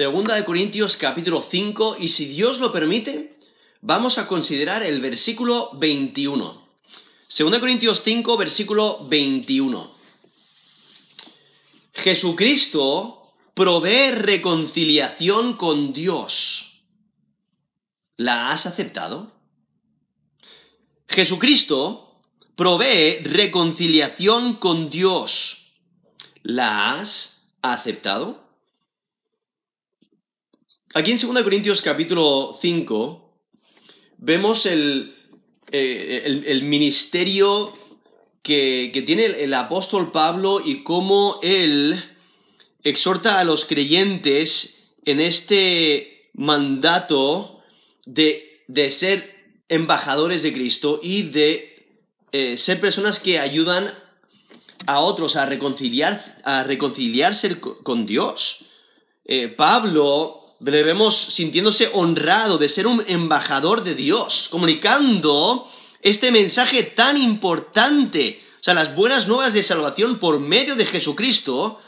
Segunda de Corintios capítulo 5 y si Dios lo permite, vamos a considerar el versículo 21. Segunda de Corintios 5, versículo 21. Jesucristo provee reconciliación con Dios. ¿La has aceptado? Jesucristo provee reconciliación con Dios. ¿La has aceptado? Aquí en 2 Corintios capítulo 5 vemos el, eh, el, ministerio que, que, tiene el, apóstol Pablo y cómo él exhorta a los creyentes en este mandato de, de ser embajadores de Cristo y de eh, ser personas que ayudan a otros a, reconciliar, a reconciliarse con Dios. Eh, Pablo le vemos sintiéndose honrado de ser un embajador de Dios, comunicando este mensaje tan importante, o sea, las buenas nuevas de salvación por medio de Jesucristo,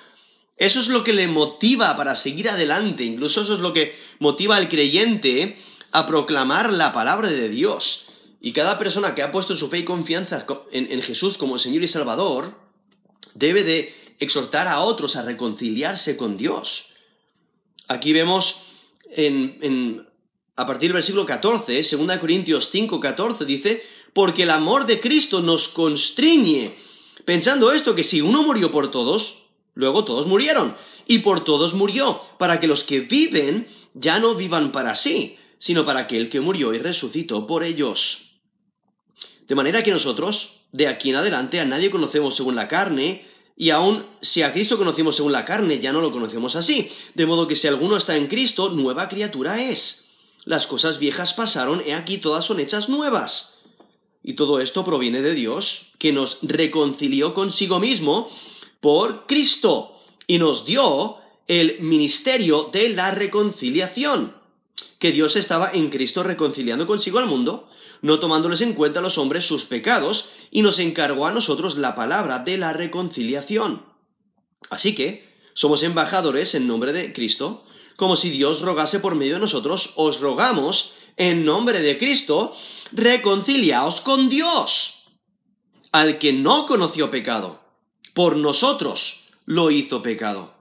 eso es lo que le motiva para seguir adelante, incluso eso es lo que motiva al creyente a proclamar la palabra de Dios. Y cada persona que ha puesto su fe y confianza en, Jesús como Señor y Salvador, debe de exhortar a otros a reconciliarse con Dios. Aquí vemos a partir del versículo 14, 2 Corintios 5, 14, dice, porque el amor de Cristo nos constriñe, pensando esto, que si uno murió por todos, luego todos murieron, y por todos murió, para que los que viven ya no vivan para sí, sino para aquel que murió y resucitó por ellos. De manera que nosotros, de aquí en adelante, a nadie conocemos según la carne, y aun si a Cristo conocimos según la carne, ya no lo conocemos así. De modo que si alguno está en Cristo, nueva criatura es. Las cosas viejas pasaron, he aquí todas son hechas nuevas. Y todo esto proviene de Dios, que nos reconcilió consigo mismo por Cristo y nos dio el ministerio de la reconciliación. Que Dios estaba en Cristo reconciliando consigo al mundo, no tomándoles en cuenta a los hombres sus pecados, y nos encargó a nosotros la palabra de la reconciliación. Así que, somos embajadores en nombre de Cristo, como si Dios rogase por medio de nosotros, os rogamos, en nombre de Cristo, reconciliaos con Dios, al que no conoció pecado, por nosotros lo hizo pecado,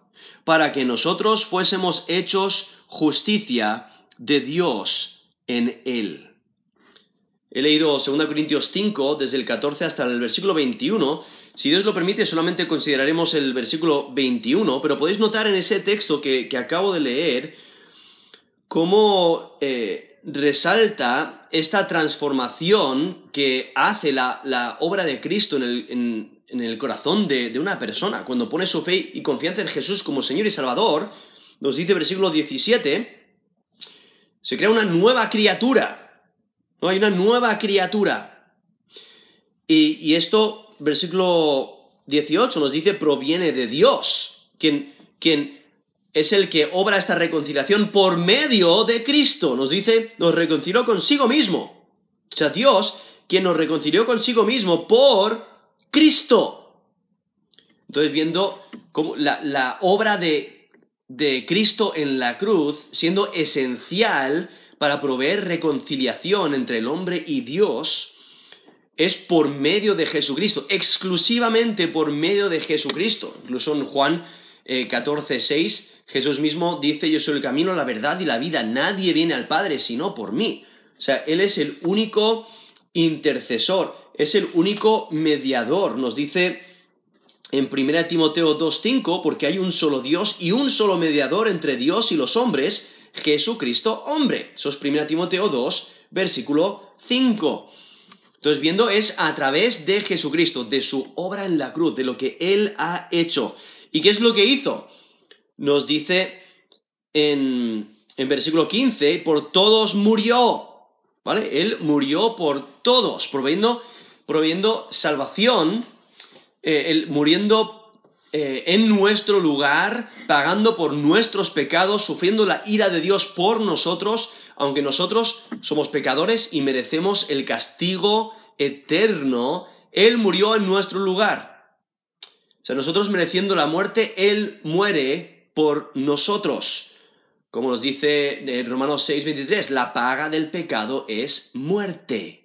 para que nosotros fuésemos hechos justicia de Dios en él. He leído 2 Corintios 5, desde el 14 hasta el versículo 21. Si Dios lo permite, solamente consideraremos el versículo 21, pero podéis notar en ese texto que, acabo de leer cómo eh, resalta esta transformación que hace la, obra de Cristo en el, corazón de, de, una persona. Cuando pone su fe y confianza en Jesús como Señor y Salvador, nos dice el versículo 17, se crea una nueva criatura ¿no? Hay una nueva criatura. Y, esto, versículo 18 nos dice, proviene de Dios, quien, quien es el que obra esta reconciliación por medio de Cristo. Nos dice, nos reconcilió consigo mismo. O sea, Dios, quien nos reconcilió consigo mismo por Cristo. Entonces, viendo cómo la, la obra de, de Cristo en la cruz, siendo esencial para proveer reconciliación entre el hombre y Dios es por medio de Jesucristo, exclusivamente por medio de Jesucristo. Incluso en Juan 14, eh, 6, Jesús mismo dice, yo soy el camino, la verdad y la vida, nadie viene al Padre sino por mí. O sea, Él es el único intercesor, es el único mediador, nos dice en 1 Timoteo 2.5, porque hay un solo Dios y un solo mediador entre Dios y los hombres, Jesucristo hombre. Eso es 1 Timoteo 2, versículo 5. Entonces, viendo es a través de Jesucristo, de su obra en la cruz, de lo que Él ha hecho. ¿Y qué es lo que hizo? Nos dice en, en versículo 15, por todos murió. ¿Vale? Él murió por todos, proveyendo, proveyendo salvación, eh, él, muriendo eh, en nuestro lugar, pagando por nuestros pecados, sufriendo la ira de Dios por nosotros, aunque nosotros somos pecadores y merecemos el castigo eterno, Él murió en nuestro lugar. O sea, nosotros mereciendo la muerte, Él muere por nosotros. Como nos dice en Romanos 6:23, la paga del pecado es muerte.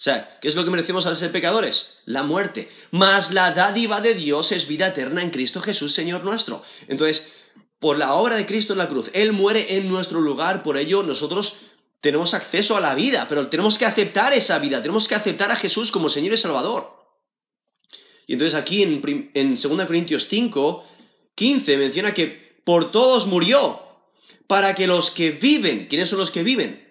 O sea, ¿qué es lo que merecemos al ser pecadores? La muerte. Mas la dádiva de Dios es vida eterna en Cristo Jesús, Señor nuestro. Entonces, por la obra de Cristo en la cruz, Él muere en nuestro lugar, por ello nosotros tenemos acceso a la vida, pero tenemos que aceptar esa vida, tenemos que aceptar a Jesús como Señor y Salvador. Y entonces aquí en, en 2 Corintios 5, 15 menciona que por todos murió, para que los que viven, ¿quiénes son los que viven?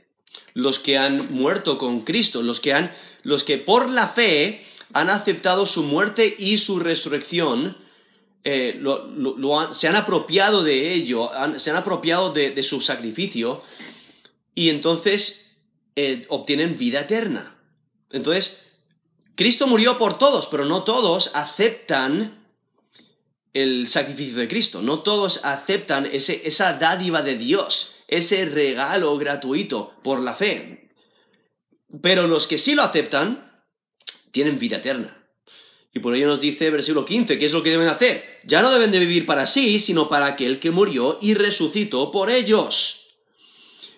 Los que han muerto con Cristo, los que han, los que por la fe han aceptado su muerte y su resurrección, eh, se han apropiado de ello, se han apropiado de, su sacrificio y entonces eh, obtienen vida eterna. Entonces, Cristo murió por todos, pero no todos aceptan el sacrificio de Cristo. No todos aceptan ese, esa dádiva de Dios, ese regalo gratuito por la fe. Pero los que sí lo aceptan, tienen vida eterna. Y por ello nos dice versículo 15, ¿qué es lo que deben hacer? Ya no deben de vivir para sí, sino para aquel que murió y resucitó por ellos.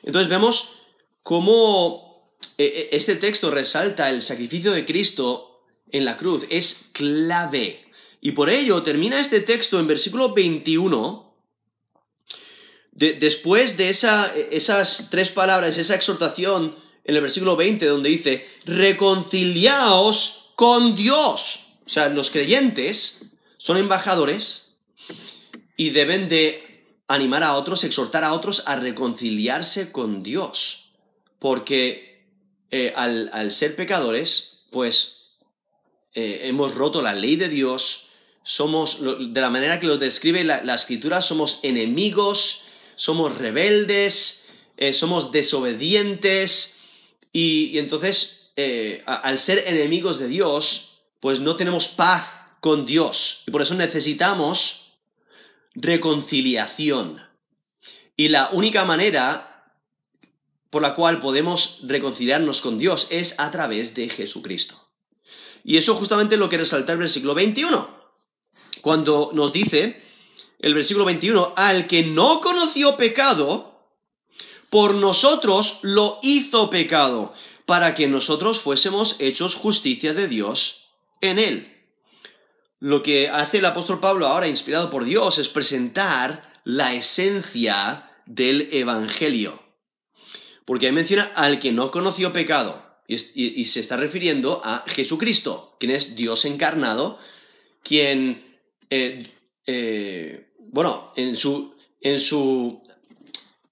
Entonces vemos cómo eh, eh, este texto resalta el sacrificio de Cristo en la cruz. Es clave y por ello termina este texto en versículo 21. Después de esas tres palabras, esa exhortación en el versículo 20, donde dice, reconciliaos con Dios. O sea, los creyentes son embajadores y deben de animar a otros, exhortar a otros a reconciliarse con Dios. Porque eh, al, ser pecadores, pues eh, hemos roto la ley de Dios, somos, de la manera que lo describe la, escritura, somos enemigos, somos rebeldes, eh, somos desobedientes y, entonces eh, al ser enemigos de Dios, pues no tenemos paz con Dios y por eso necesitamos reconciliación. Y la única manera por la cual podemos reconciliarnos con Dios es a través de Jesucristo. Y eso justamente lo que resalta el versículo 21 cuando nos dice el versículo 21, al que no conoció pecado, por nosotros lo hizo pecado, para que nosotros fuésemos hechos justicia de Dios en él. Lo que hace el apóstol Pablo ahora, inspirado por Dios, es presentar la esencia del Evangelio. Porque ahí menciona al que no conoció pecado, y, se está refiriendo a Jesucristo, quien es Dios encarnado, quien eh, eh, bueno, en su, en su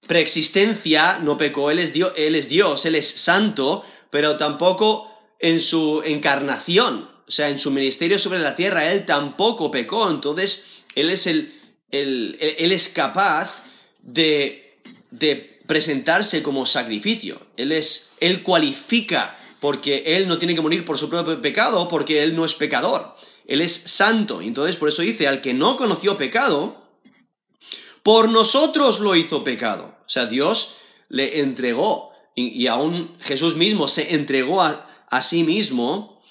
preexistencia no pecó, él es, Dios, él es Dios, él es santo, pero tampoco en su encarnación, o sea, en su ministerio sobre la tierra, él tampoco pecó, entonces él es, el, él es capaz de, de presentarse como sacrificio, él, es, él cualifica porque él no tiene que morir por su propio pecado, porque él no es pecador. Él es santo. Entonces por eso dice, al que no conoció pecado, por nosotros lo hizo pecado. O sea, Dios le entregó, y, aún Jesús mismo se entregó a, a sí mismo,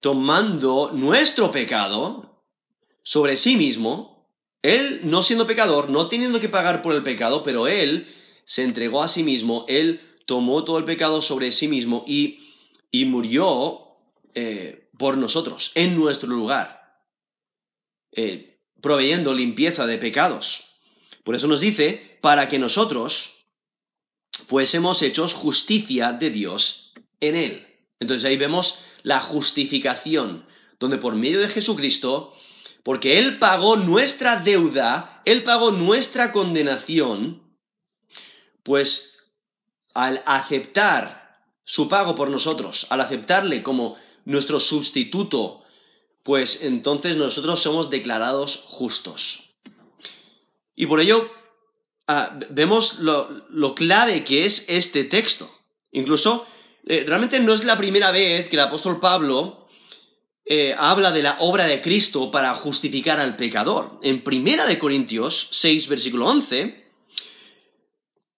tomando nuestro pecado sobre sí mismo, él no siendo pecador, no teniendo que pagar por el pecado, pero él se entregó a sí mismo, él tomó todo el pecado sobre sí mismo y, y murió eh, por nosotros, en nuestro lugar, eh, proveyendo limpieza de pecados. Por eso nos dice, para que nosotros fuésemos hechos justicia de Dios en Él. Entonces ahí vemos la justificación, donde por medio de Jesucristo, porque Él pagó nuestra deuda, Él pagó nuestra condenación, pues al aceptar su pago por nosotros, al aceptarle como nuestro sustituto, pues entonces nosotros somos declarados justos. Y por ello ah, vemos lo, clave que es este texto. Incluso, eh, realmente no es la primera vez que el apóstol Pablo eh, habla de la obra de Cristo para justificar al pecador. En Primera de Corintios 6, versículo 11,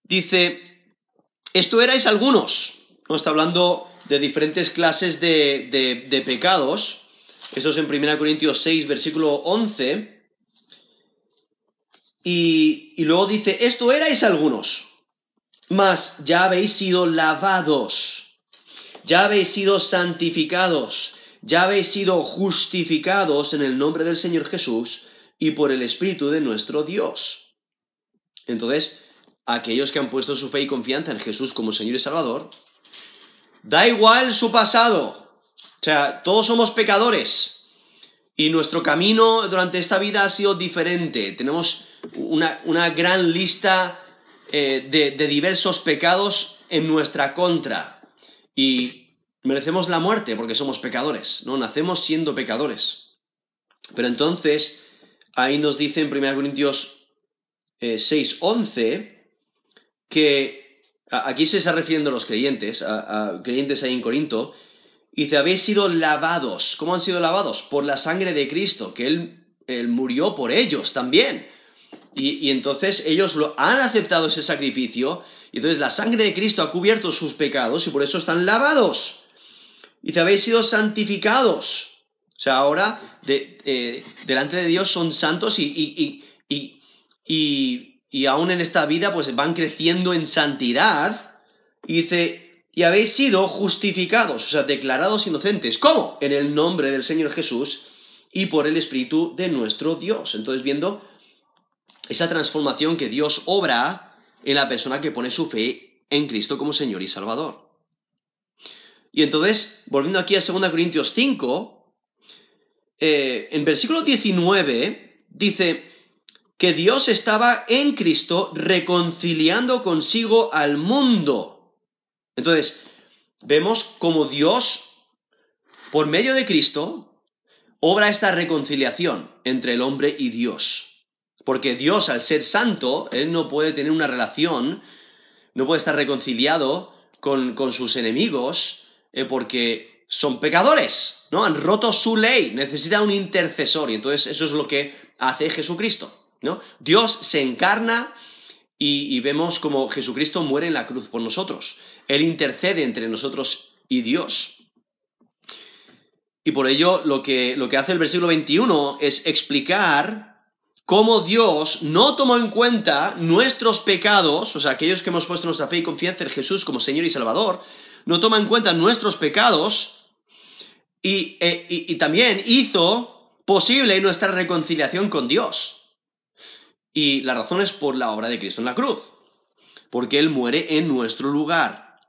dice, esto erais algunos. No está hablando de diferentes clases de, pecados. Eso es en 1 Corintios 6, versículo 11. Y, luego dice, esto erais algunos, mas ya habéis sido lavados, ya habéis sido santificados, ya habéis sido justificados en el nombre del Señor Jesús y por el Espíritu de nuestro Dios. Entonces, aquellos que han puesto su fe y confianza en Jesús como Señor y Salvador, da igual su pasado. O sea, todos somos pecadores y nuestro camino durante esta vida ha sido diferente. Tenemos una, gran lista eh, de, de diversos pecados en nuestra contra y merecemos la muerte porque somos pecadores, ¿no? Nacemos siendo pecadores. Pero entonces, ahí nos dice en 1 Corintios 6, eh, 11, que aquí se está refiriendo a los creyentes, a, creyentes ahí en Corinto, y dice, habéis sido lavados. ¿Cómo han sido lavados? Por la sangre de Cristo, que Él, él murió por ellos también. Y, entonces ellos lo, han aceptado ese sacrificio, y entonces la sangre de Cristo ha cubierto sus pecados y por eso están lavados. Y te habéis sido santificados. O sea, ahora eh, delante de Dios son santos y, y, y, y, y aún en esta vida pues van creciendo en santidad. Y dice, y habéis sido justificados, o sea, declarados inocentes. ¿Cómo? En el nombre del Señor Jesús y por el Espíritu de nuestro Dios. Entonces, viendo esa transformación que Dios obra en la persona que pone su fe en Cristo como Señor y Salvador. Y entonces, volviendo aquí a 2 Corintios 5, eh, en versículo 19 dice que Dios estaba en Cristo reconciliando consigo al mundo. Entonces, vemos como Dios, por medio de Cristo, obra esta reconciliación entre el hombre y Dios. Porque Dios, al ser santo, Él no puede tener una relación, no puede estar reconciliado con, con sus enemigos, eh, porque son pecadores, ¿no? Han roto su ley, necesitan un intercesor y entonces eso es lo que hace Jesucristo, ¿no? Dios se encarna y, vemos como Jesucristo muere en la cruz por nosotros. Él intercede entre nosotros y Dios. Y por ello lo que, lo que hace el versículo 21 es explicar cómo Dios no tomó en cuenta nuestros pecados, o sea, aquellos que hemos puesto nuestra fe y confianza en Jesús como Señor y Salvador, no toma en cuenta nuestros pecados e, y, también hizo posible nuestra reconciliación con Dios. Y la razón es por la obra de Cristo en la cruz, porque Él muere en nuestro lugar.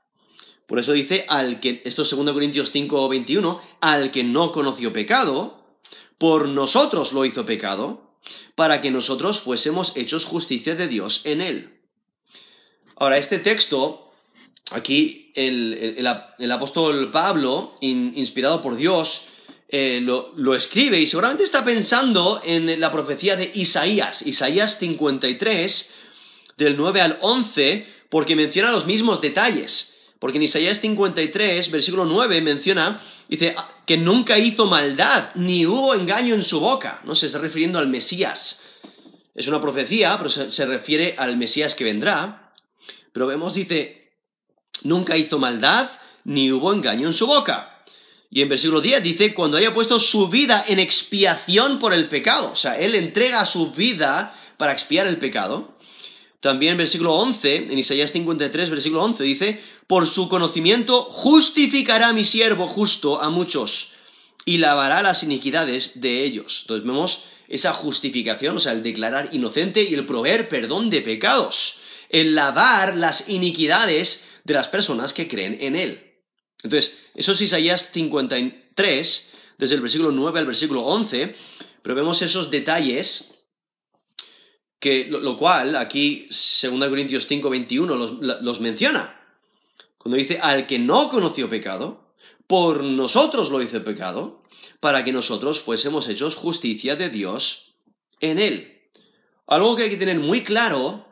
Por eso dice, al que, esto es 2 Corintios 5, 21, al que no conoció pecado, por nosotros lo hizo pecado, para que nosotros fuésemos hechos justicia de Dios en Él. Ahora, este texto aquí el, apóstol Pablo, inspirado por Dios, eh, lo, escribe y seguramente está pensando en la profecía de Isaías, Isaías 53, del 9 al 11, porque menciona los mismos detalles. Porque en Isaías 53, versículo 9, menciona, dice, que nunca hizo maldad, ni hubo engaño en su boca. No se está refiriendo al Mesías. Es una profecía, pero se refiere al Mesías que vendrá. Pero vemos, dice, nunca hizo maldad, ni hubo engaño en su boca. Y en versículo 10 dice, cuando haya puesto su vida en expiación por el pecado, o sea, él entrega su vida para expiar el pecado. También versículo 11, en Isaías 53, versículo 11, dice, por su conocimiento justificará mi siervo justo a muchos y lavará las iniquidades de ellos. Entonces vemos esa justificación, o sea, el declarar inocente y el proveer perdón de pecados, el lavar las iniquidades de las personas que creen en Él. Entonces, eso es Isaías 53, desde el versículo 9 al versículo 11, pero vemos esos detalles que, lo, cual aquí 2 Corintios 5, 21 los, los menciona. Cuando dice, al que no conoció pecado, por nosotros lo hizo pecado, para que nosotros fuésemos hechos justicia de Dios en él. Algo que hay que tener muy claro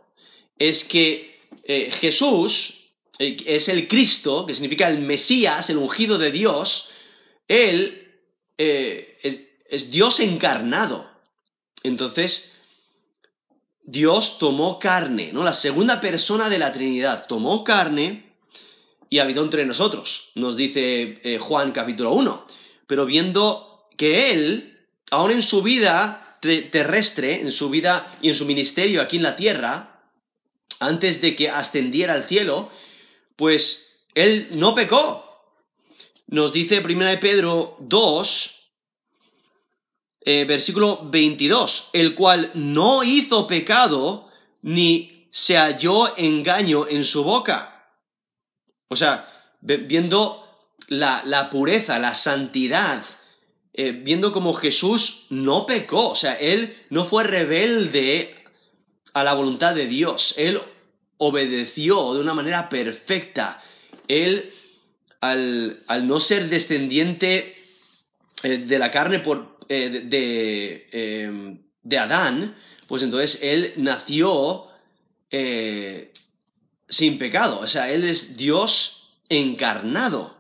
es que eh, Jesús eh, es el Cristo, que significa el Mesías, el ungido de Dios, Él eh, es, Dios encarnado. Entonces, Dios tomó carne, ¿no? La segunda persona de la Trinidad tomó carne y habitó entre nosotros, nos dice eh, Juan capítulo 1. Pero viendo que Él, aún en su vida terrestre, en su vida y en su ministerio aquí en la tierra, antes de que ascendiera al cielo, pues él no pecó. Nos dice 1 Pedro 2, eh, versículo 22, el cual no hizo pecado ni se halló engaño en su boca. O sea, viendo la, pureza, la santidad, eh, viendo como Jesús no pecó, o sea, él no fue rebelde a la voluntad de Dios, él obedeció de una manera perfecta, él al, no ser descendiente eh, de la carne por, eh, de, de, Adán, pues entonces él nació sin pecado, o sea, él es Dios encarnado.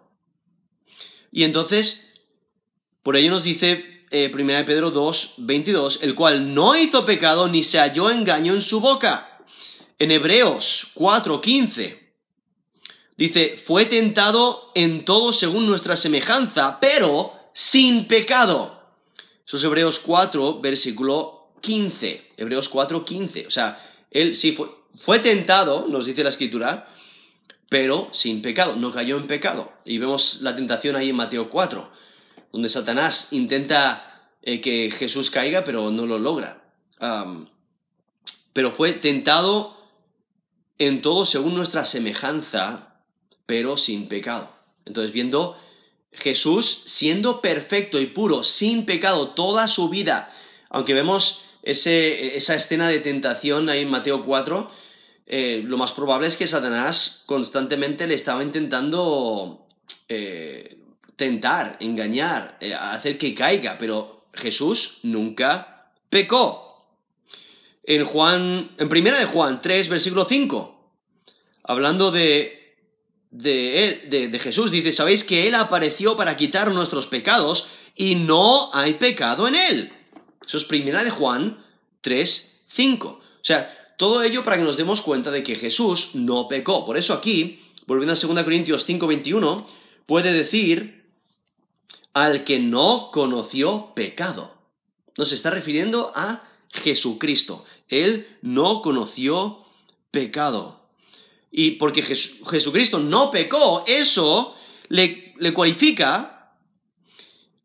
Y entonces, por ello nos dice eh, 1 Pedro 2, 22, el cual no hizo pecado ni se halló engaño en su boca. En Hebreos 4, 15, dice, fue tentado en todo según nuestra semejanza, pero sin pecado. Eso es Hebreos 4, versículo 15. Hebreos 4, 15. O sea, él sí fue, fue tentado, nos dice la escritura, pero sin pecado, no cayó en pecado. Y vemos la tentación ahí en Mateo 4, donde Satanás intenta eh, que Jesús caiga, pero no lo logra. pero fue tentado en todo según nuestra semejanza, pero sin pecado. Entonces, viendo Jesús siendo perfecto y puro, sin pecado, toda su vida, aunque vemos esa escena de tentación ahí en Mateo 4, eh, lo más probable es que Satanás constantemente le estaba intentando eh, tentar, engañar, eh, hacer que caiga, pero Jesús nunca pecó. En Juan, en primera de Juan 3, versículo 5, hablando de, de, de Jesús, dice, sabéis que Él apareció para quitar nuestros pecados y no hay pecado en Él. Eso es primera de Juan 3, 5. O sea, todo ello para que nos demos cuenta de que Jesús no pecó. Por eso aquí, volviendo a 2 Corintios 5:21, puede decir al que no conoció pecado. Nos está refiriendo a Jesucristo. Él no conoció pecado. Y porque Jesucristo no pecó, eso le, le cualifica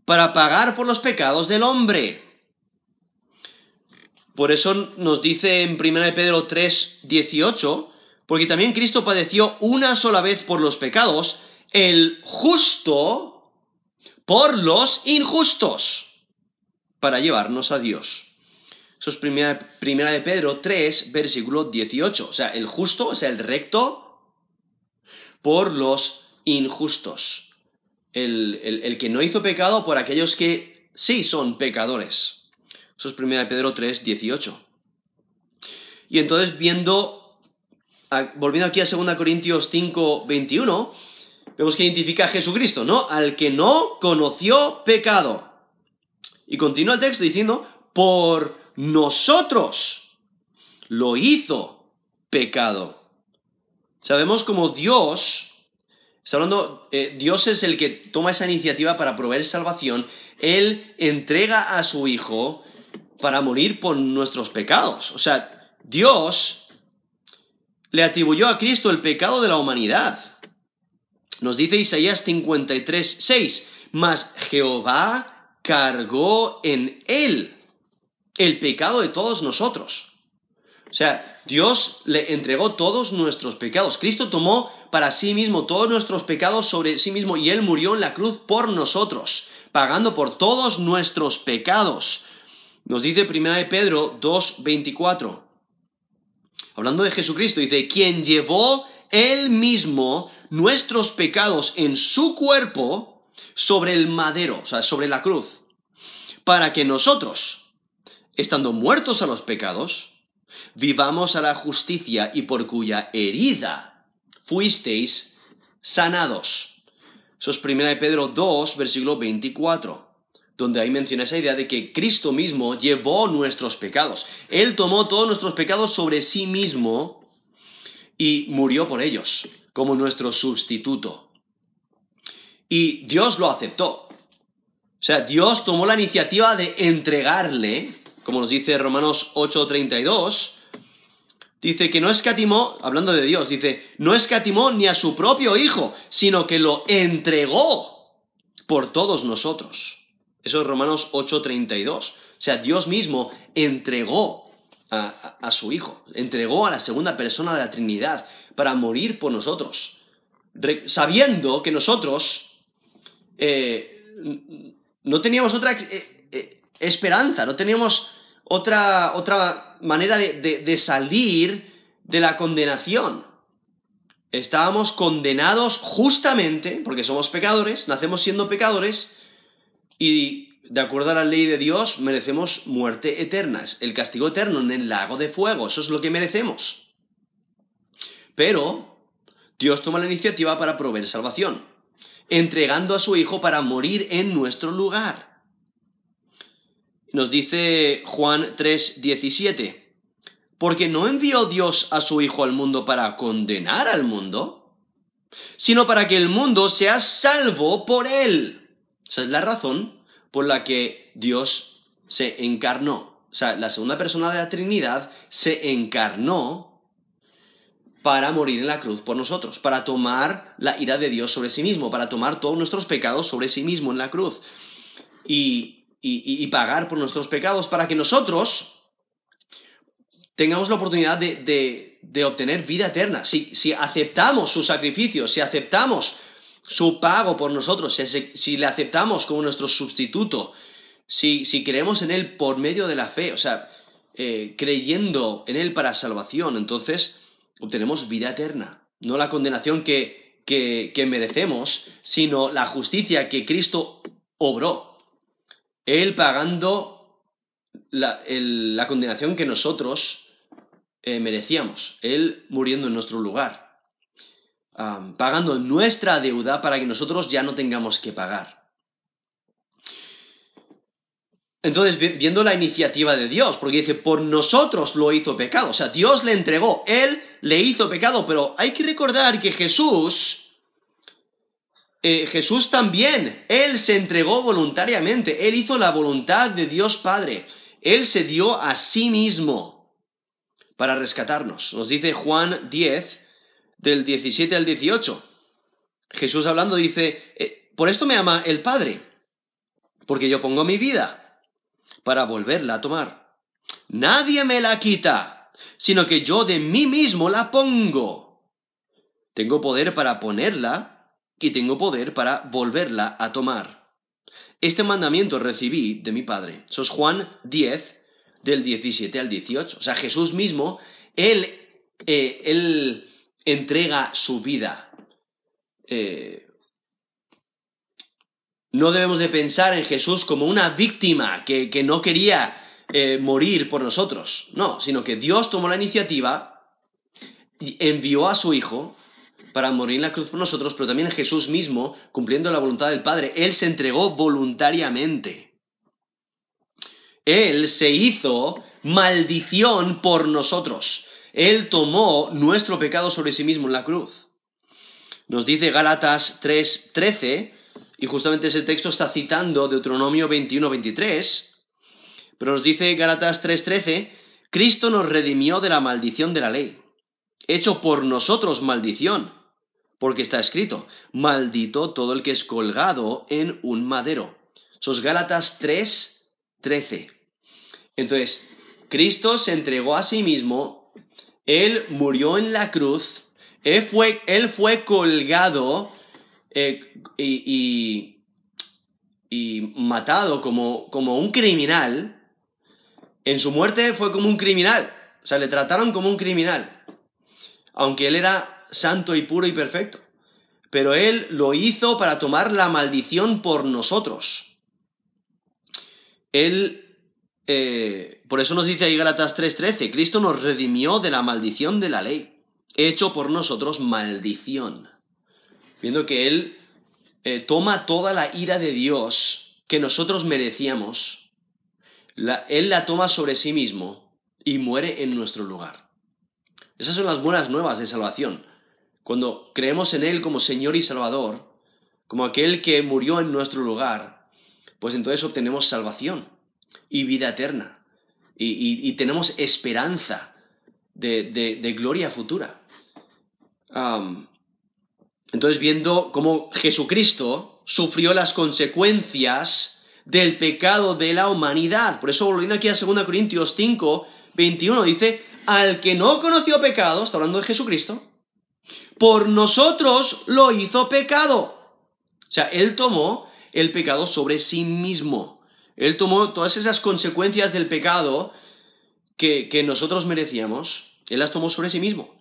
para pagar por los pecados del hombre. Por eso nos dice en 1 Pedro 3, 18, porque también Cristo padeció una sola vez por los pecados, el justo por los injustos, para llevarnos a Dios. Eso es primera, de Pedro 3, versículo 18. O sea, el justo, o sea, el recto, por los injustos. el que no hizo pecado por aquellos que sí son pecadores. Eso es 1 Pedro 3, 18. Y entonces viendo, volviendo aquí a 2 Corintios 5, 21, vemos que identifica a Jesucristo, ¿no? Al que no conoció pecado. Y continúa el texto diciendo, por nosotros lo hizo pecado. Sabemos como Dios, está hablando, eh, Dios es el que toma esa iniciativa para proveer salvación, Él entrega a su Hijo para morir por nuestros pecados. O sea, Dios le atribuyó a Cristo el pecado de la humanidad. Nos dice Isaías 53, 6, mas Jehová cargó en él el pecado de todos nosotros. O sea, Dios le entregó todos nuestros pecados. Cristo tomó para sí mismo todos nuestros pecados sobre sí mismo y Él murió en la cruz por nosotros, pagando por todos nuestros pecados. Nos dice Primera de Pedro 2.24. Hablando de Jesucristo, dice, quien llevó él mismo nuestros pecados en su cuerpo sobre el madero, o sea, sobre la cruz, para que nosotros, estando muertos a los pecados, vivamos a la justicia y por cuya herida fuisteis sanados. Eso es 1 de Pedro 2, versículo 24 donde ahí menciona esa idea de que Cristo mismo llevó nuestros pecados. Él tomó todos nuestros pecados sobre sí mismo y murió por ellos como nuestro sustituto. Y Dios lo aceptó. O sea, Dios tomó la iniciativa de entregarle como nos dice Romanos 8:32, dice que no escatimó, hablando de Dios, dice, no escatimó ni a su propio Hijo, sino que lo entregó por todos nosotros. Eso es Romanos 8:32. O sea, Dios mismo entregó a, su Hijo, entregó a la segunda persona de la Trinidad para morir por nosotros, sabiendo que nosotros eh, no teníamos otra eh, esperanza, no teníamos otra, otra manera de, salir de la condenación. Estábamos condenados justamente, porque somos pecadores, nacemos siendo pecadores, y de acuerdo a la ley de Dios merecemos muerte eterna, el castigo eterno en el lago de fuego, eso es lo que merecemos. Pero Dios toma la iniciativa para proveer salvación, entregando a su Hijo para morir en nuestro lugar. Nos dice Juan 3:17, porque no envió Dios a su Hijo al mundo para condenar al mundo, sino para que el mundo sea salvo por él. Esa es la razón por la que Dios se encarnó. O sea, la segunda persona de la Trinidad se encarnó para morir en la cruz por nosotros, para tomar la ira de Dios sobre sí mismo, para tomar todos nuestros pecados sobre sí mismo en la cruz. Y y, pagar por nuestros pecados para que nosotros tengamos la oportunidad de, obtener vida eterna. Si, aceptamos su sacrificio, si aceptamos su pago por nosotros, si, le aceptamos como nuestro sustituto, si, creemos en Él por medio de la fe, o sea, eh, creyendo en Él para salvación, entonces obtenemos vida eterna. No la condenación que, que merecemos, sino la justicia que Cristo obró él pagando la, condenación que nosotros eh, merecíamos, Él muriendo en nuestro lugar, pagando nuestra deuda para que nosotros ya no tengamos que pagar. Entonces, viendo la iniciativa de Dios, porque dice, por nosotros lo hizo pecado, o sea, Dios le entregó, Él le hizo pecado, pero hay que recordar que Jesús eh, Jesús también, Él se entregó voluntariamente, Él hizo la voluntad de Dios Padre, Él se dio a sí mismo para rescatarnos. Nos dice Juan 10, del 17 al 18. Jesús hablando dice, eh, por esto me ama el Padre, porque yo pongo mi vida para volverla a tomar. Nadie me la quita, sino que yo de mí mismo la pongo. Tengo poder para ponerla y tengo poder para volverla a tomar. Este mandamiento recibí de mi Padre. Eso es Juan 10, del 17 al 18. O sea, Jesús mismo, Él, eh, él entrega su vida. Eh, no debemos de pensar en Jesús como una víctima que, no quería eh, morir por nosotros. No, sino que Dios tomó la iniciativa, envió a su Hijo para morir en la cruz por nosotros, pero también Jesús mismo, cumpliendo la voluntad del Padre, Él se entregó voluntariamente. Él se hizo maldición por nosotros. Él tomó nuestro pecado sobre sí mismo en la cruz. Nos dice Gálatas 3:13, y justamente ese texto está citando Deuteronomio 21:23, pero nos dice Gálatas 3:13, Cristo nos redimió de la maldición de la ley, hecho por nosotros maldición porque está escrito, maldito todo el que es colgado en un madero. Sos Gálatas 3, 13. Entonces, Cristo se entregó a sí mismo, Él murió en la cruz, Él fue, colgado eh, y, matado como un criminal. En su muerte fue como un criminal, o sea, le trataron como un criminal, aunque Él era santo y puro y perfecto. Pero Él lo hizo para tomar la maldición por nosotros. Él, eh, por eso nos dice ahí Galatas 3:13, Cristo nos redimió de la maldición de la ley, hecho por nosotros maldición. Viendo que Él eh, toma toda la ira de Dios que nosotros merecíamos, Él la toma sobre sí mismo y muere en nuestro lugar. Esas son las buenas nuevas de salvación. Cuando creemos en Él como Señor y Salvador, como aquel que murió en nuestro lugar, pues entonces obtenemos salvación y vida eterna. y, tenemos esperanza de, gloria futura. entonces, viendo cómo Jesucristo sufrió las consecuencias del pecado de la humanidad. Por eso, volviendo aquí a 2 Corintios 5, 21, dice, al que no conoció pecado, está hablando de Jesucristo, por nosotros lo hizo pecado. O sea, Él tomó el pecado sobre sí mismo. Él tomó todas esas consecuencias del pecado que, que nosotros merecíamos, Él las tomó sobre sí mismo.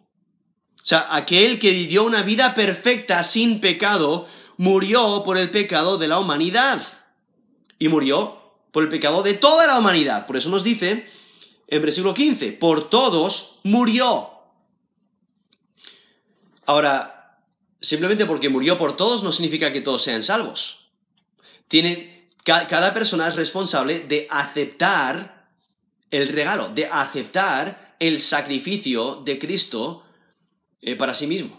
O sea, aquel que vivió una vida perfecta sin pecado, murió por el pecado de la humanidad. Y murió por el pecado de toda la humanidad. Por eso nos dice en versículo 15, por todos murió. Ahora, simplemente porque murió por todos no significa que todos sean salvos. Tiene, cada persona es responsable de aceptar el regalo, de aceptar el sacrificio de Cristo eh, para sí mismo.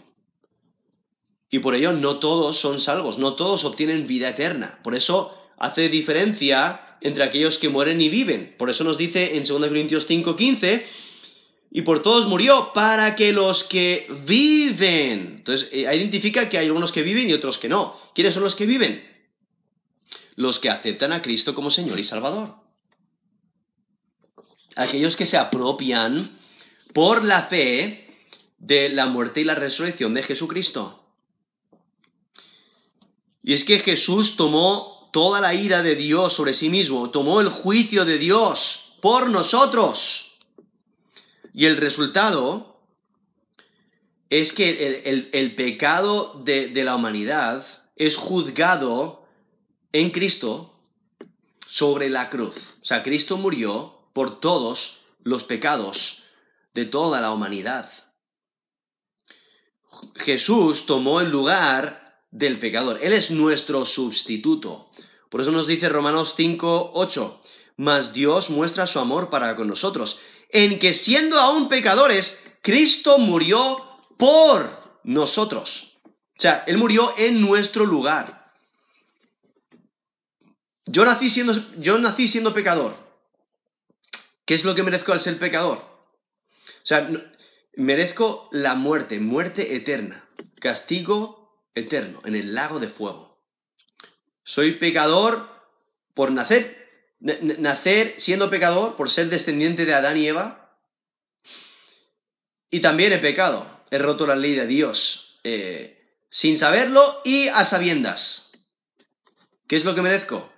Y por ello no todos son salvos, no todos obtienen vida eterna. Por eso hace diferencia entre aquellos que mueren y viven. Por eso nos dice en 2 Corintios 5:15, y por todos murió para que los que viven. Entonces, eh, identifica que hay algunos que viven y otros que no. ¿Quiénes son los que viven? Los que aceptan a Cristo como Señor y Salvador. Aquellos que se apropian por la fe de la muerte y la resurrección de Jesucristo. Y es que Jesús tomó toda la ira de Dios sobre sí mismo, tomó el juicio de Dios por nosotros. Y el resultado es que el, pecado de, de la humanidad es juzgado en Cristo sobre la cruz. O sea, Cristo murió por todos los pecados de toda la humanidad. Jesús tomó el lugar del pecador. Él es nuestro sustituto. Por eso nos dice Romanos 5, 8, mas Dios muestra su amor para con nosotros, en que siendo aún pecadores, Cristo murió por nosotros. O sea, Él murió en nuestro lugar. Yo nací siendo, yo nací siendo pecador. ¿Qué es lo que merezco al ser pecador? O sea, merezco la muerte, muerte eterna, castigo eterno, en el lago de fuego. Soy pecador por nacer, nacer siendo pecador, por ser descendiente de Adán y Eva. Y también he pecado, he roto la ley de Dios, eh, sin saberlo y a sabiendas. ¿Qué es lo que merezco?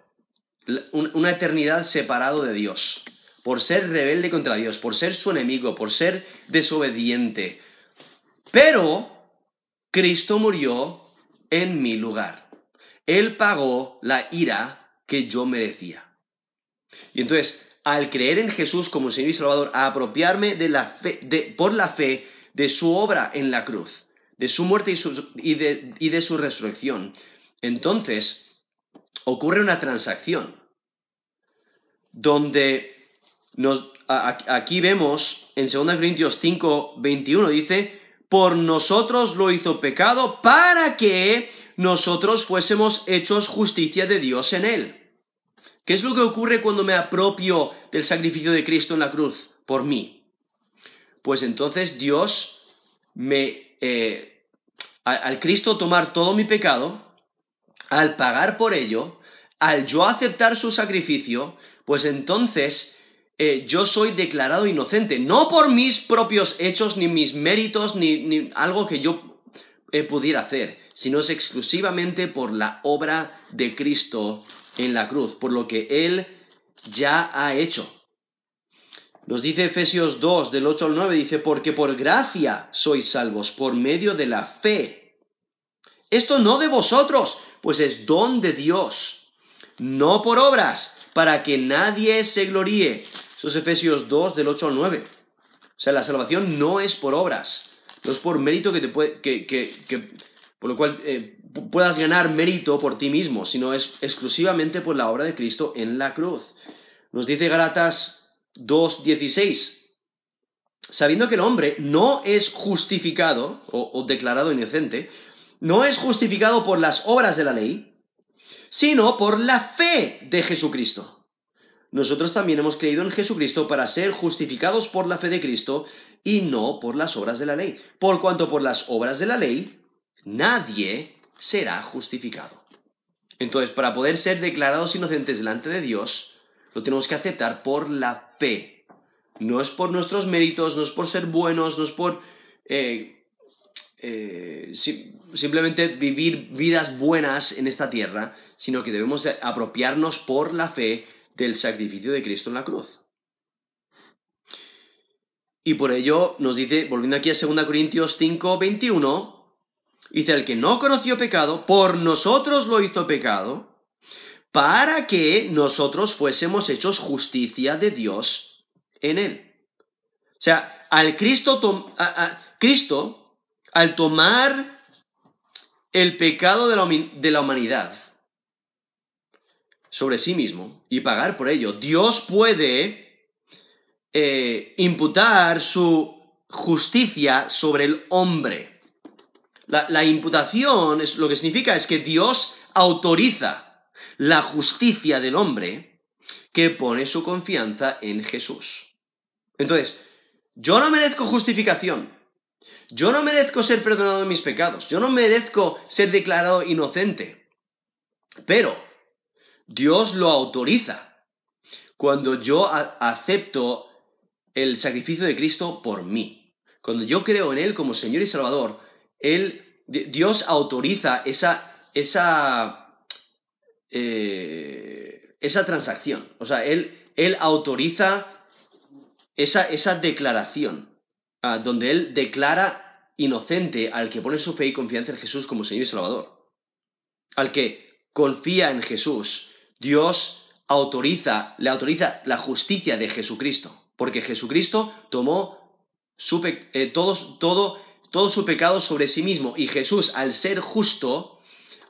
Una eternidad separado de Dios, por ser rebelde contra Dios, por ser su enemigo, por ser desobediente. Pero Cristo murió en mi lugar. Él pagó la ira que yo merecía. Y entonces, al creer en Jesús como Señor y Salvador, a apropiarme de la fe, por la fe de su obra en la cruz, de su muerte y, de, y de su resurrección, entonces ocurre una transacción donde nos, aquí vemos en 2 Corintios 5, 21, dice, por nosotros lo hizo pecado para que nosotros fuésemos hechos justicia de Dios en él. ¿Qué es lo que ocurre cuando me apropio del sacrificio de Cristo en la cruz por mí? Pues entonces Dios me... Eh, al Cristo tomar todo mi pecado, al pagar por ello, al yo aceptar su sacrificio, pues entonces eh, yo soy declarado inocente, no por mis propios hechos, ni mis méritos, ni, algo que yo eh, pudiera hacer, sino es exclusivamente por la obra de Cristo en la cruz, por lo que Él ya ha hecho. Nos dice Efesios 2, del 8 al 9, dice, porque por gracia sois salvos, por medio de la fe. Esto no de vosotros, pues es don de Dios, no por obras, para que nadie se gloríe. Eso es Efesios 2, del 8 al 9. O sea, la salvación no es por obras, no es por mérito que te puede, que, por lo cual eh, puedas ganar mérito por ti mismo, sino es exclusivamente por la obra de Cristo en la cruz. Nos dice Galatas 2, 16, sabiendo que el hombre no es justificado o declarado inocente, no es justificado por las obras de la ley, sino por la fe de Jesucristo. nosotros también hemos creído en Jesucristo para ser justificados por la fe de Cristo y no por las obras de la ley. Por cuanto por las obras de la ley nadie será justificado. Entonces, para poder ser declarados inocentes delante de Dios, lo tenemos que aceptar por la fe. No es por nuestros méritos, no es por ser buenos, no es por eh, eh, simplemente vivir vidas buenas en esta tierra, sino que debemos apropiarnos por la fe del sacrificio de Cristo en la cruz. Y por ello nos dice, volviendo aquí a 2 Corintios 5, 21, dice, el que no conoció pecado, por nosotros lo hizo pecado, para que nosotros fuésemos hechos justicia de Dios en él. O sea, al Cristo, Cristo al tomar el pecado de la, de la humanidad sobre sí mismo y pagar por ello, Dios puede eh, imputar su justicia sobre el hombre. La, imputación es, lo que significa es que Dios autoriza la justicia del hombre que pone su confianza en Jesús. Entonces, yo no merezco justificación. Yo no merezco ser perdonado de mis pecados. Yo no merezco ser declarado inocente. Pero Dios lo autoriza cuando yo acepto el sacrificio de Cristo por mí. Cuando yo creo en Él como Señor y Salvador, Él, Dios autoriza esa, esa, eh, esa transacción. O sea, Él, él autoriza esa, esa declaración, ah, donde Él declara inocente al que pone su fe y confianza en Jesús como Señor y Salvador. Al que confía en Jesús, Dios autoriza, le autoriza la justicia de Jesucristo porque Jesucristo tomó eh, todo, todo, su pecado sobre sí mismo y Jesús, al ser justo,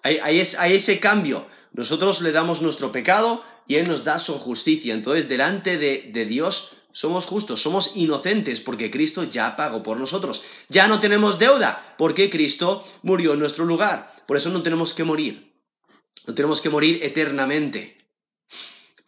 hay, ese cambio. Nosotros le damos nuestro pecado y Él nos da su justicia. Entonces, delante de, de Dios somos justos, somos inocentes porque Cristo ya pagó por nosotros. Ya no tenemos deuda porque Cristo murió en nuestro lugar. Por eso no tenemos que morir. No tenemos que morir eternamente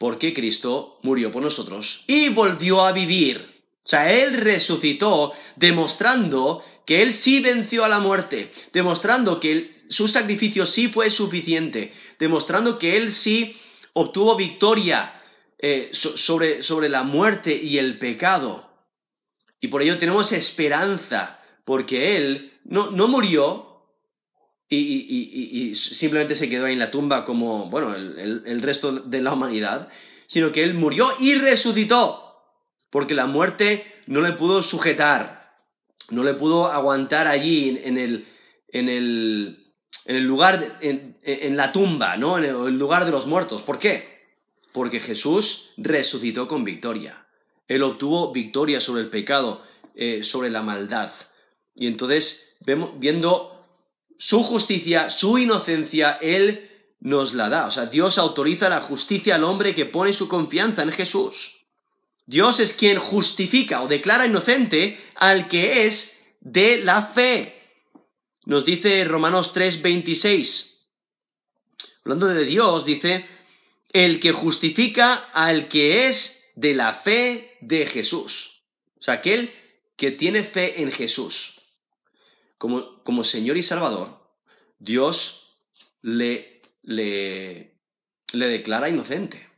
porque Cristo murió por nosotros y volvió a vivir. O sea, Él resucitó demostrando que Él sí venció a la muerte, demostrando que su sacrificio sí fue suficiente, demostrando que Él sí obtuvo victoria eh, sobre, sobre la muerte y el pecado. Y por ello tenemos esperanza, porque Él no, no murió y, simplemente se quedó ahí en la tumba como, bueno, el, resto de la humanidad, sino que él murió y resucitó, porque la muerte no le pudo sujetar, no le pudo aguantar allí en, el, en el, en el lugar, en, la tumba, ¿no? En el, lugar de los muertos. ¿Por qué? Porque Jesús resucitó con victoria. Él obtuvo victoria sobre el pecado, eh, sobre la maldad. Y entonces, vemos, viendo su justicia, su inocencia, Él nos la da. O sea, Dios autoriza la justicia al hombre que pone su confianza en Jesús. Dios es quien justifica o declara inocente al que es de la fe. Nos dice Romanos 3:26. Hablando de Dios, dice, el que justifica al que es de la fe de Jesús. O sea, aquel que tiene fe en Jesús como, Señor y Salvador, Dios le, le, le declara inocente.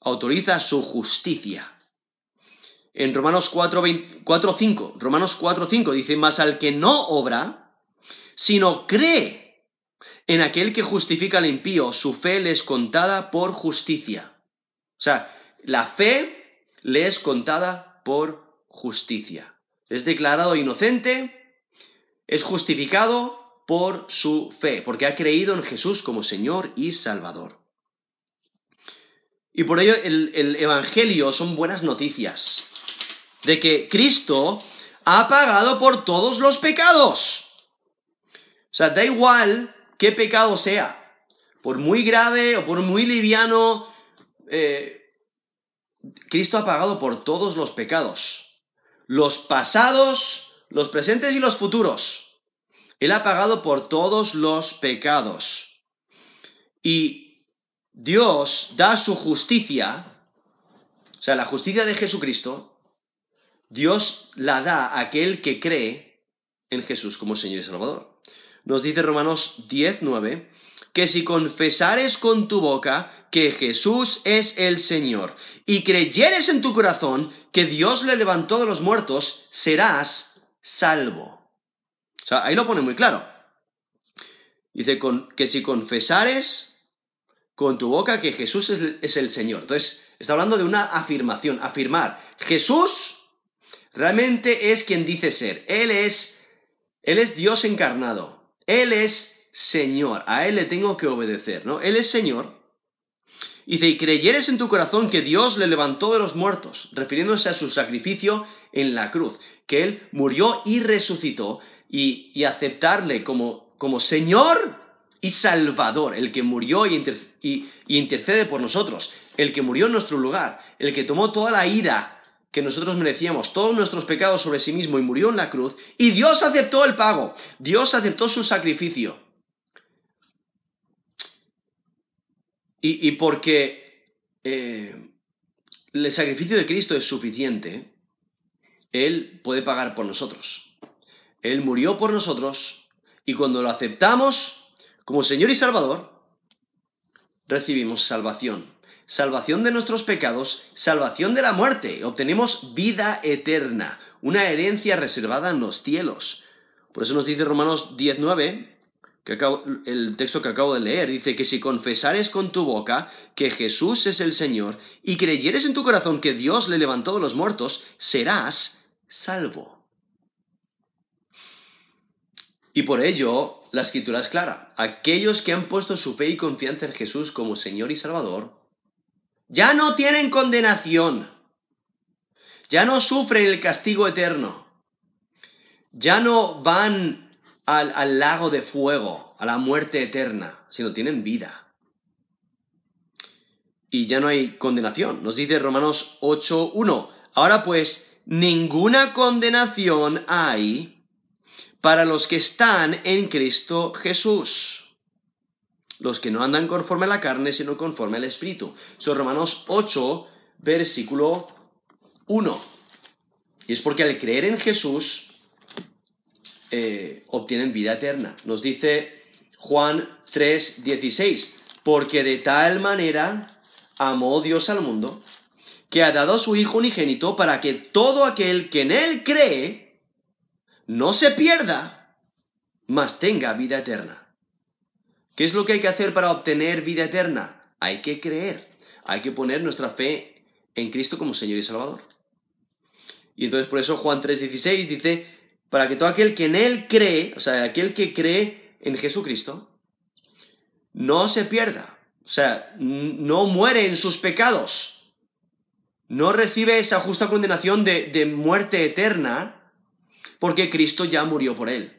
Autoriza su justicia. En Romanos 4, 5, Romanos 4, 5 dice, más al que no obra, sino cree en aquel que justifica al impío, su fe le es contada por justicia. O sea, la fe le es contada por justicia. Es declarado inocente es justificado por su fe, porque ha creído en Jesús como Señor y Salvador. Y por ello el, Evangelio son buenas noticias de que Cristo ha pagado por todos los pecados. O sea, da igual qué pecado sea, por muy grave o por muy liviano, eh, Cristo ha pagado por todos los pecados, los pasados, los presentes y los futuros. Él ha pagado por todos los pecados. Y Dios da su justicia O sea, la justicia de Jesucristo, Dios la da a aquel que cree en Jesús como Señor y Salvador. Nos dice Romanos 10, 9, que si confesares con tu boca que Jesús es el Señor y creyeres en tu corazón que Dios le levantó de los muertos, serás salvo. O sea, ahí lo pone muy claro. Dice que si confesares con tu boca que Jesús es, el Señor. Entonces, está hablando de una afirmación, afirmar. Jesús realmente es quien dice ser. Él es, Él es Dios encarnado. Él es Señor. A Él le tengo que obedecer, ¿no? Él es Señor. Y dice, y creyeres en tu corazón que Dios le levantó de los muertos, refiriéndose a su sacrificio en la cruz, que Él murió y resucitó, y, aceptarle como, como Señor y Salvador, el que murió y, y, intercede por nosotros, el que murió en nuestro lugar, el que tomó toda la ira que nosotros merecíamos, todos nuestros pecados sobre sí mismo y murió en la cruz, y Dios aceptó el pago, Dios aceptó su sacrificio. Y, porque eh, el sacrificio de Cristo es suficiente, Él puede pagar por nosotros. Él murió por nosotros y cuando lo aceptamos como Señor y Salvador, recibimos salvación. Salvación de nuestros pecados, salvación de la muerte. Obtenemos vida eterna, una herencia reservada en los cielos. Por eso nos dice Romanos 19, el texto que acabo de leer, dice que si confesares con tu boca que Jesús es el Señor y creyeres en tu corazón que Dios le levantó de los muertos, serás salvo. Y por ello, la escritura es clara. Aquellos que han puesto su fe y confianza en Jesús como Señor y Salvador, ya no tienen condenación, ya no sufren el castigo eterno, ya no van al, lago de fuego, a la muerte eterna, sino tienen vida. Y ya no hay condenación. Nos dice Romanos 8.1. Ahora pues, ninguna condenación hay para los que están en Cristo Jesús. Los que no andan conforme a la carne, sino conforme al Espíritu. Son Romanos 8, versículo 1. Y es porque al creer en Jesús, eh, obtienen vida eterna. Nos dice Juan 3, 16, porque de tal manera amó Dios al mundo, que ha dado a su Hijo unigénito para que todo aquel que en Él cree no se pierda, mas tenga vida eterna. ¿Qué es lo que hay que hacer para obtener vida eterna? Hay que creer, hay que poner nuestra fe en Cristo como Señor y Salvador. Y entonces por eso Juan 3:16 dice, para que todo aquel que en Él cree, o sea, aquel que cree en Jesucristo, no se pierda, o sea, no muere en sus pecados, no recibe esa justa condenación de, de muerte eterna, porque Cristo ya murió por él.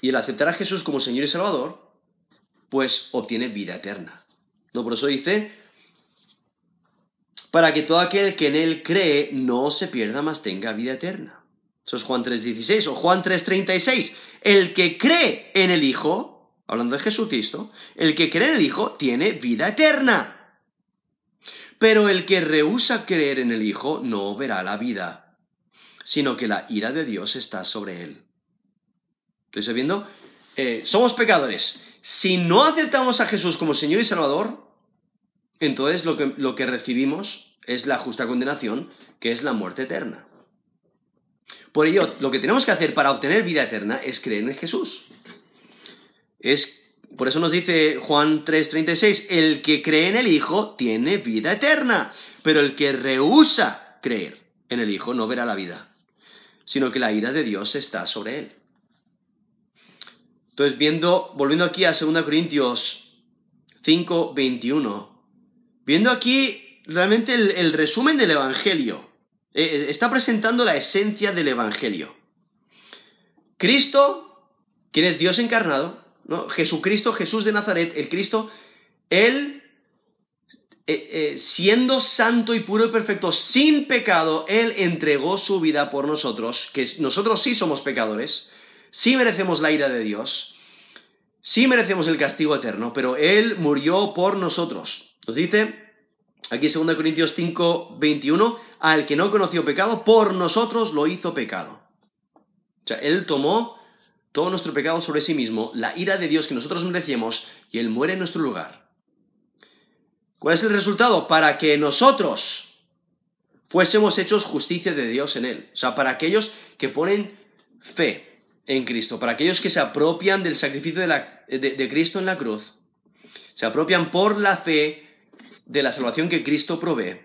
Y el aceptar a Jesús como Señor y Salvador, pues obtiene vida eterna. No, por eso dice, para que todo aquel que en Él cree no se pierda, más tenga vida eterna. Eso es Juan 3.16 o Juan 3.36. El que cree en el Hijo, hablando de Jesucristo, el que cree en el Hijo tiene vida eterna. Pero el que rehúsa creer en el Hijo no verá la vida, sino que la ira de Dios está sobre él. ¿Estoy viendo? Eh, somos pecadores. Si no aceptamos a Jesús como Señor y Salvador, entonces lo que, lo que recibimos es la justa condenación, que es la muerte eterna. Por ello, lo que tenemos que hacer para obtener vida eterna es creer en Jesús. Es, por eso nos dice Juan 3:36, el que cree en el Hijo tiene vida eterna, pero el que rehúsa creer en el Hijo no verá la vida, sino que la ira de Dios está sobre él. Entonces, viendo, volviendo aquí a 2 Corintios 5:21, viendo aquí realmente el resumen del Evangelio, eh, eh, está presentando la esencia del Evangelio. Cristo, quien es Dios encarnado, ¿no? Jesucristo, Jesús de Nazaret, el Cristo, Él, eh, siendo santo y puro y perfecto, sin pecado, Él entregó su vida por nosotros, que nosotros sí somos pecadores, sí merecemos la ira de Dios, sí merecemos el castigo eterno, pero Él murió por nosotros. Nos dice Aquí 2 Corintios 5, 21, al que no conoció pecado, por nosotros lo hizo pecado. O sea, Él tomó todo nuestro pecado sobre sí mismo, la ira de Dios que nosotros merecíamos, y Él muere en nuestro lugar. ¿Cuál es el resultado? Para que nosotros fuésemos hechos justicia de Dios en Él. O sea, para aquellos que ponen fe en Cristo, para aquellos que se apropian del sacrificio de, de Cristo en la cruz, se apropian por la fe de la salvación que Cristo provee,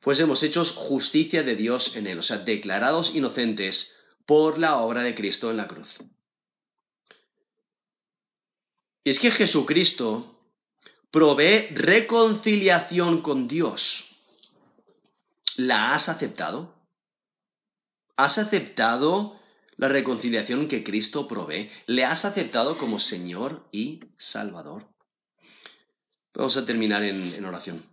fuésemos hechos justicia de Dios en Él, o sea, declarados inocentes por la obra de Cristo en la cruz. Y es que Jesucristo provee reconciliación con Dios. ¿La has aceptado? ¿Has aceptado la reconciliación que Cristo provee? ¿Le has aceptado como Señor y Salvador? Vamos a terminar en, oración.